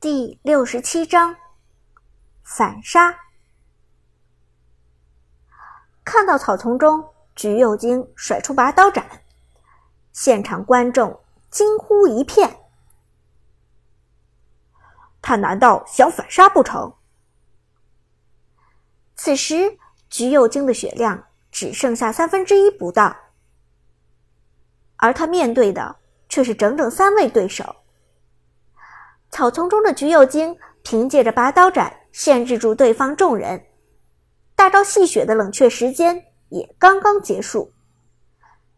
第六十七章反杀。看到草丛中橘右京甩出拔刀斩，现场观众惊呼一片。他难道想反杀不成？此时橘右京的血量只剩下三分之一不到，而他面对的却是整整三位对手。草丛中的橘右京凭借着拔刀斩限制住对方众人，大招戏血的冷却时间也刚刚结束。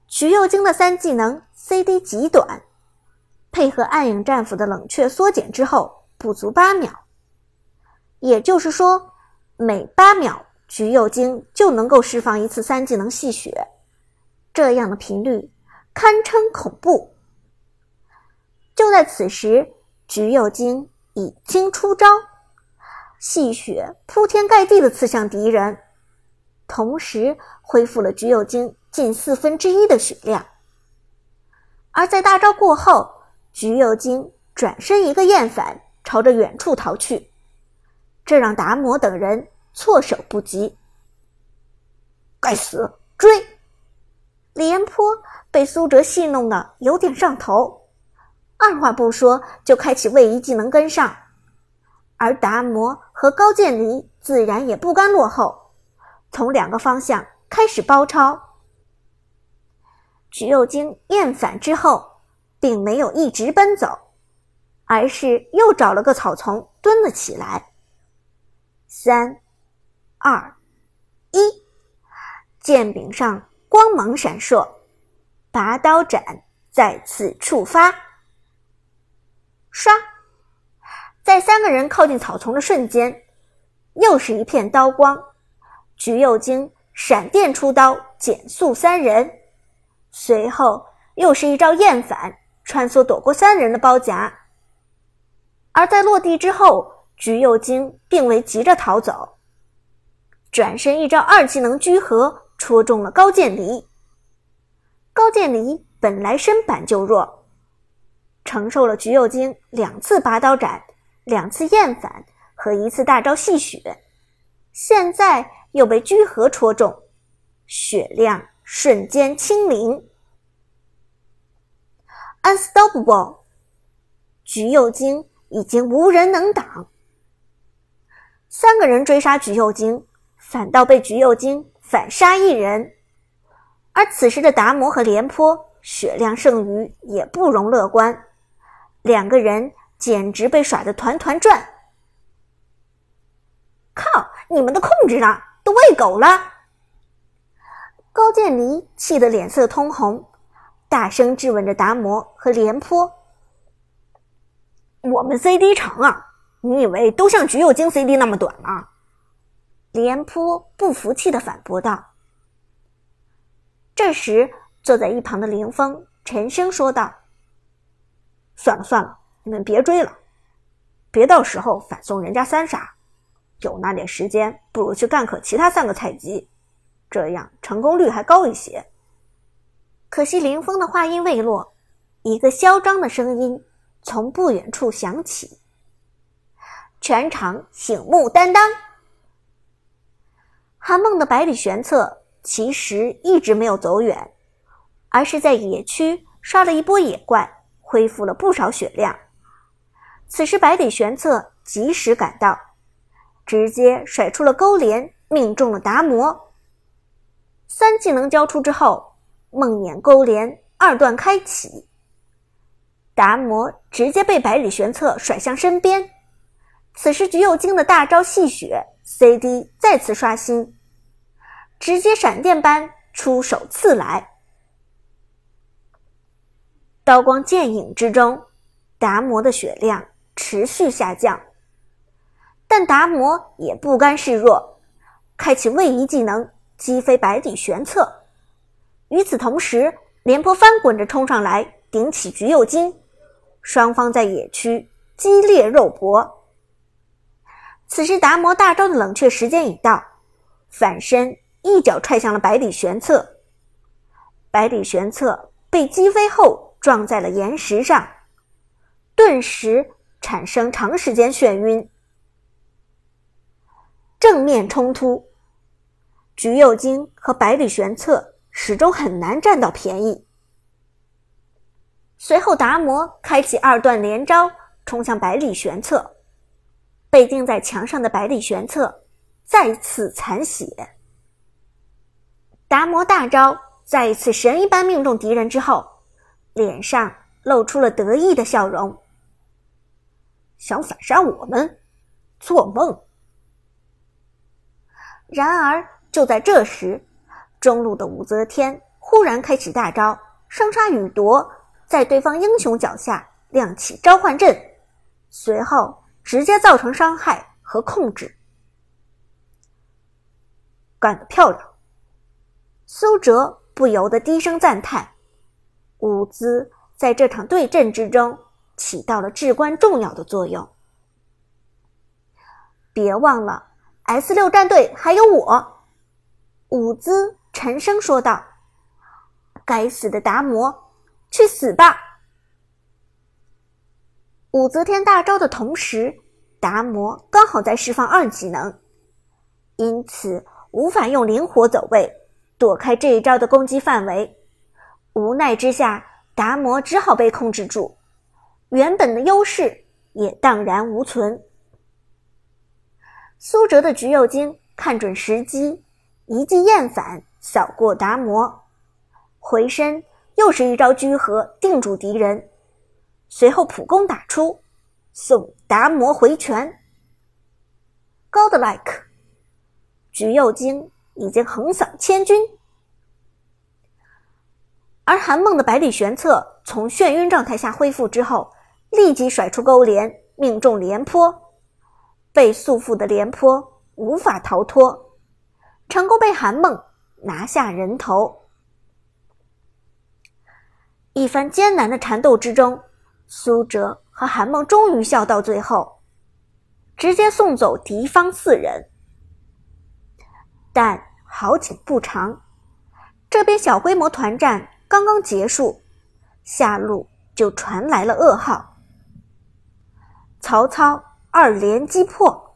橘右京的三技能 CD 极短，配合暗影战斧的冷却缩减之后，不足八秒。也就是说，每八秒橘右京就能够释放一次三技能戏血，这样的频率堪称恐怖。就在此时。橘右京已经出招，细雪铺天盖地的刺向敌人，同时恢复了橘右京近四分之一的血量。而在大招过后，橘右京转身一个厌返，朝着远处逃去，这让达摩等人措手不及。该死，追！李延坡被苏哲戏弄的有点上头。二话不说就开启位移技能跟上，而达摩和高渐离自然也不甘落后，从两个方向开始包抄。橘右京厌烦之后，并没有一直奔走，而是又找了个草丛蹲了起来。三、二、一，剑柄上光芒闪烁，拔刀斩再次触发。唰，在三个人靠近草丛的瞬间，又是一片刀光。橘右京闪电出刀，减速三人，随后又是一招厌反，穿梭躲过三人的包夹。而在落地之后，橘右京并未急着逃走，转身一招二技能居合，戳中了高渐离。高渐离本来身板就弱。承受了橘右京两次拔刀斩、两次厌反和一次大招戏血，现在又被居合戳中，血量瞬间清零。Unstoppable，橘右京已经无人能挡。三个人追杀橘右京，反倒被橘右京反杀一人。而此时的达摩和廉颇血量剩余也不容乐观。两个人简直被耍得团团转！靠，你们的控制呢？都喂狗了！高渐离气得脸色通红，大声质问着达摩和廉颇：“我们 CD 长啊，你以为都像橘右京 CD 那么短吗？”廉颇不服气的反驳道。这时，坐在一旁的凌风沉声说道。算了算了，你们别追了，别到时候反送人家三杀。有那点时间，不如去干克其他三个菜鸡，这样成功率还高一些。可惜林峰的话音未落，一个嚣张的声音从不远处响起：“全场醒目担当。”韩梦的百里玄策其实一直没有走远，而是在野区刷了一波野怪。恢复了不少血量。此时百里玄策及时赶到，直接甩出了勾连，命中了达摩。三技能交出之后，梦魇勾连二段开启，达摩直接被百里玄策甩向身边。此时橘右京的大招戏血 CD 再次刷新，直接闪电般出手刺来。刀光剑影之中，达摩的血量持续下降，但达摩也不甘示弱，开启位移技能击飞百里玄策。与此同时，廉颇翻滚着冲上来顶起橘右京，双方在野区激烈肉搏。此时，达摩大招的冷却时间已到，反身一脚踹向了百里玄策，百里玄策被击飞后。撞在了岩石上，顿时产生长时间眩晕。正面冲突，橘右京和百里玄策始终很难占到便宜。随后，达摩开启二段连招，冲向百里玄策。被钉在墙上的百里玄策再次残血。达摩大招再一次神一般命中敌人之后，脸上露出了得意的笑容。想反杀我们？做梦！然而，就在这时，中路的武则天忽然开启大招“生杀予夺”。在对方英雄脚下亮起召唤阵，随后直接造成伤害和控制，干得漂亮！苏哲不由得低声赞叹。舞姿在这场对阵之中起到了至关重要的作用。别忘了，S 六战队还有我。舞姿沉声说道：“该死的达摩！”去死吧！武则天大招的同时，达摩刚好在释放二技能，因此无法用灵活走位躲开这一招的攻击范围。无奈之下，达摩只好被控制住，原本的优势也荡然无存。苏哲的橘右京看准时机，一记厌反扫过达摩，回身。又是一招居合定住敌人，随后普攻打出，送达摩回拳。Godlike，橘右京已经横扫千军，而韩梦的百里玄策从眩晕状态下恢复之后，立即甩出勾连，命中廉颇，被束缚的廉颇无法逃脱，成功被韩梦拿下人头。一番艰难的缠斗之中，苏哲和韩梦终于笑到最后，直接送走敌方四人。但好景不长，这边小规模团战刚刚结束，下路就传来了噩耗：曹操二连击破，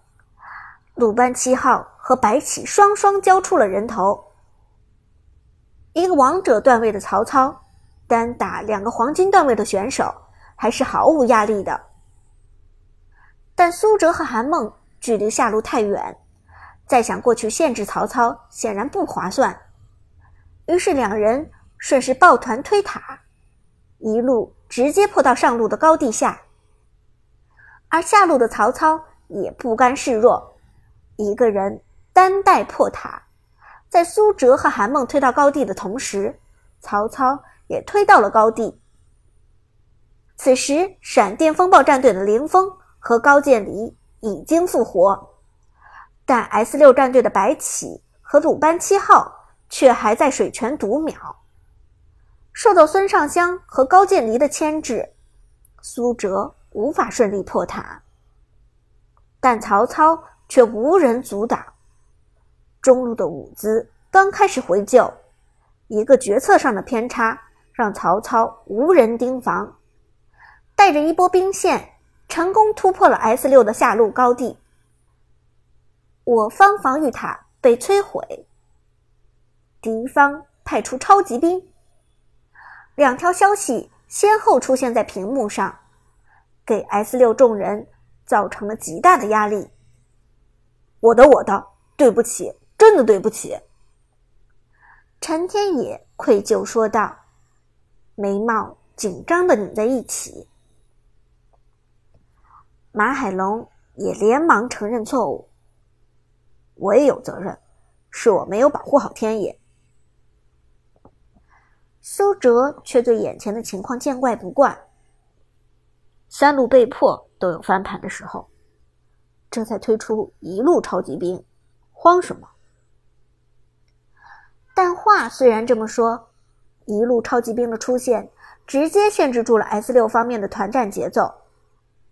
鲁班七号和白起双双交出了人头。一个王者段位的曹操。单打两个黄金段位的选手还是毫无压力的，但苏哲和韩梦距离下路太远，再想过去限制曹操显然不划算。于是两人顺势抱团推塔，一路直接破到上路的高地下。而下路的曹操也不甘示弱，一个人单带破塔，在苏哲和韩梦推到高地的同时，曹操。也推到了高地。此时，闪电风暴战队的凌风和高渐离已经复活，但 S 六战队的白起和鲁班七号却还在水泉读秒。受到孙尚香和高渐离的牵制，苏哲无法顺利破塔，但曹操却无人阻挡。中路的伍兹刚开始回救，一个决策上的偏差。让曹操无人盯防，带着一波兵线，成功突破了 S 六的下路高地。我方防御塔被摧毁，敌方派出超级兵。两条消息先后出现在屏幕上，给 S 六众人造成了极大的压力。我的，我的，对不起，真的对不起。陈天野愧疚说道。眉毛紧张的拧在一起，马海龙也连忙承认错误。我也有责任，是我没有保护好天野。苏哲却对眼前的情况见怪不怪。三路被迫都有翻盘的时候，这才推出一路超级兵，慌什么？但话虽然这么说。一路超级兵的出现，直接限制住了 S 六方面的团战节奏。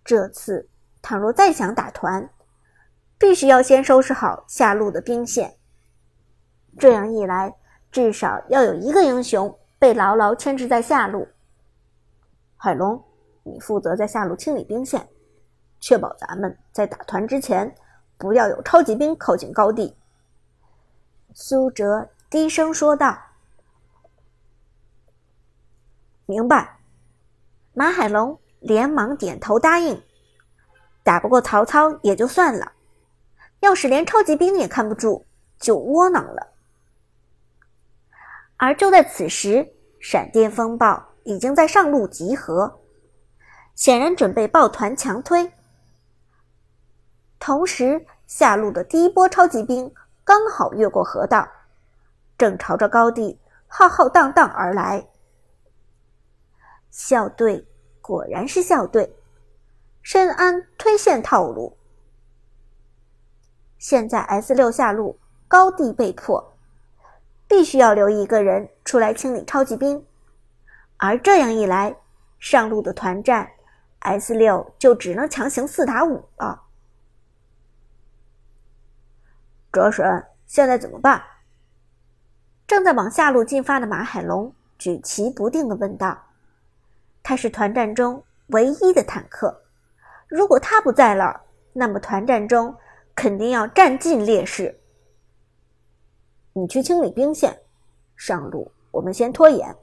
这次倘若再想打团，必须要先收拾好下路的兵线。这样一来，至少要有一个英雄被牢牢牵制在下路。海龙，你负责在下路清理兵线，确保咱们在打团之前不要有超级兵靠近高地。”苏哲低声说道。“明白。”马海龙连忙点头答应。打不过曹操也就算了，要是连超级兵也看不住，就窝囊了。而就在此时，闪电风暴已经在上路集合，显然准备抱团强推。同时，下路的第一波超级兵刚好越过河道，正朝着高地浩浩荡荡而来。校队果然是校队。深谙推线套路。现在 S 六下路高地被迫，必须要留一个人出来清理超级兵，而这样一来，上路的团战 S 六就只能强行四打五了。哲神，现在怎么办？正在往下路进发的马海龙举棋不定的问道：“他是团战中唯一的坦克。”如果他不在了，那么团战中肯定要占尽劣势。你去清理兵线，上路我们先拖延。”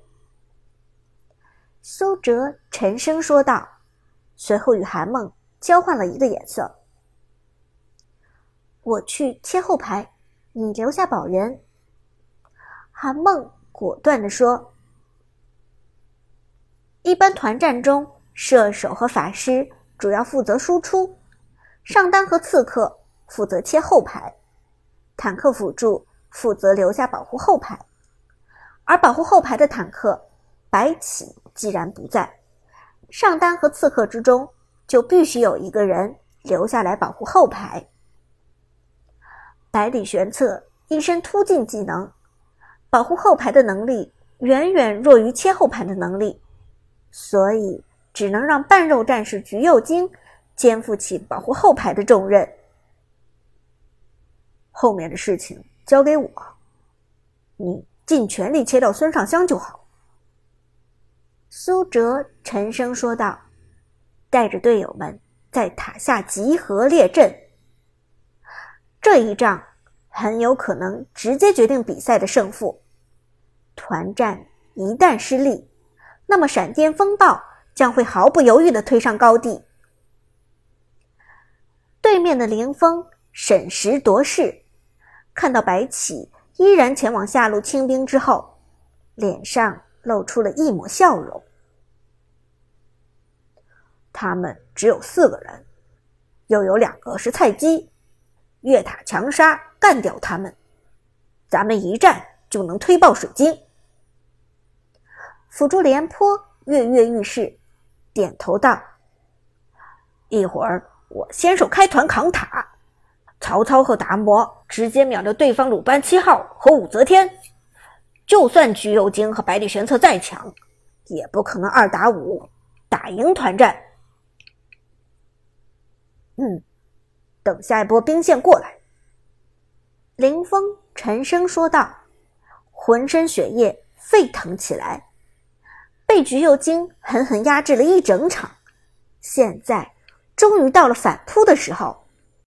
苏哲沉声说道，随后与韩梦交换了一个眼色。“我去切后排，你留下保人。”韩梦果断地说。一般团战中，射手和法师。主要负责输出，上单和刺客负责切后排，坦克辅助负责留下保护后排。而保护后排的坦克白起既然不在，上单和刺客之中就必须有一个人留下来保护后排。百里玄策一身突进技能，保护后排的能力远远弱于切后排的能力，所以。只能让半肉战士橘右京肩负起保护后排的重任，后面的事情交给我，你尽全力切掉孙尚香就好。”苏哲沉声说道，带着队友们在塔下集合列阵。这一仗很有可能直接决定比赛的胜负。团战一旦失利，那么闪电风暴。将会毫不犹豫的推上高地。对面的凌风审时度势，看到白起依然前往下路清兵之后，脸上露出了一抹笑容。他们只有四个人，又有两个是菜鸡，越塔强杀，干掉他们，咱们一战就能推爆水晶。辅助廉颇跃跃欲试。点头道：“一会儿我先手开团扛塔，曹操和达摩直接秒掉对方鲁班七号和武则天。就算橘右京和百里玄策再强，也不可能二打五打赢团战。嗯，等下一波兵线过来。”林峰沉声说道，浑身血液沸腾起来。被橘右京狠狠压制了一整场，现在终于到了反扑的时候。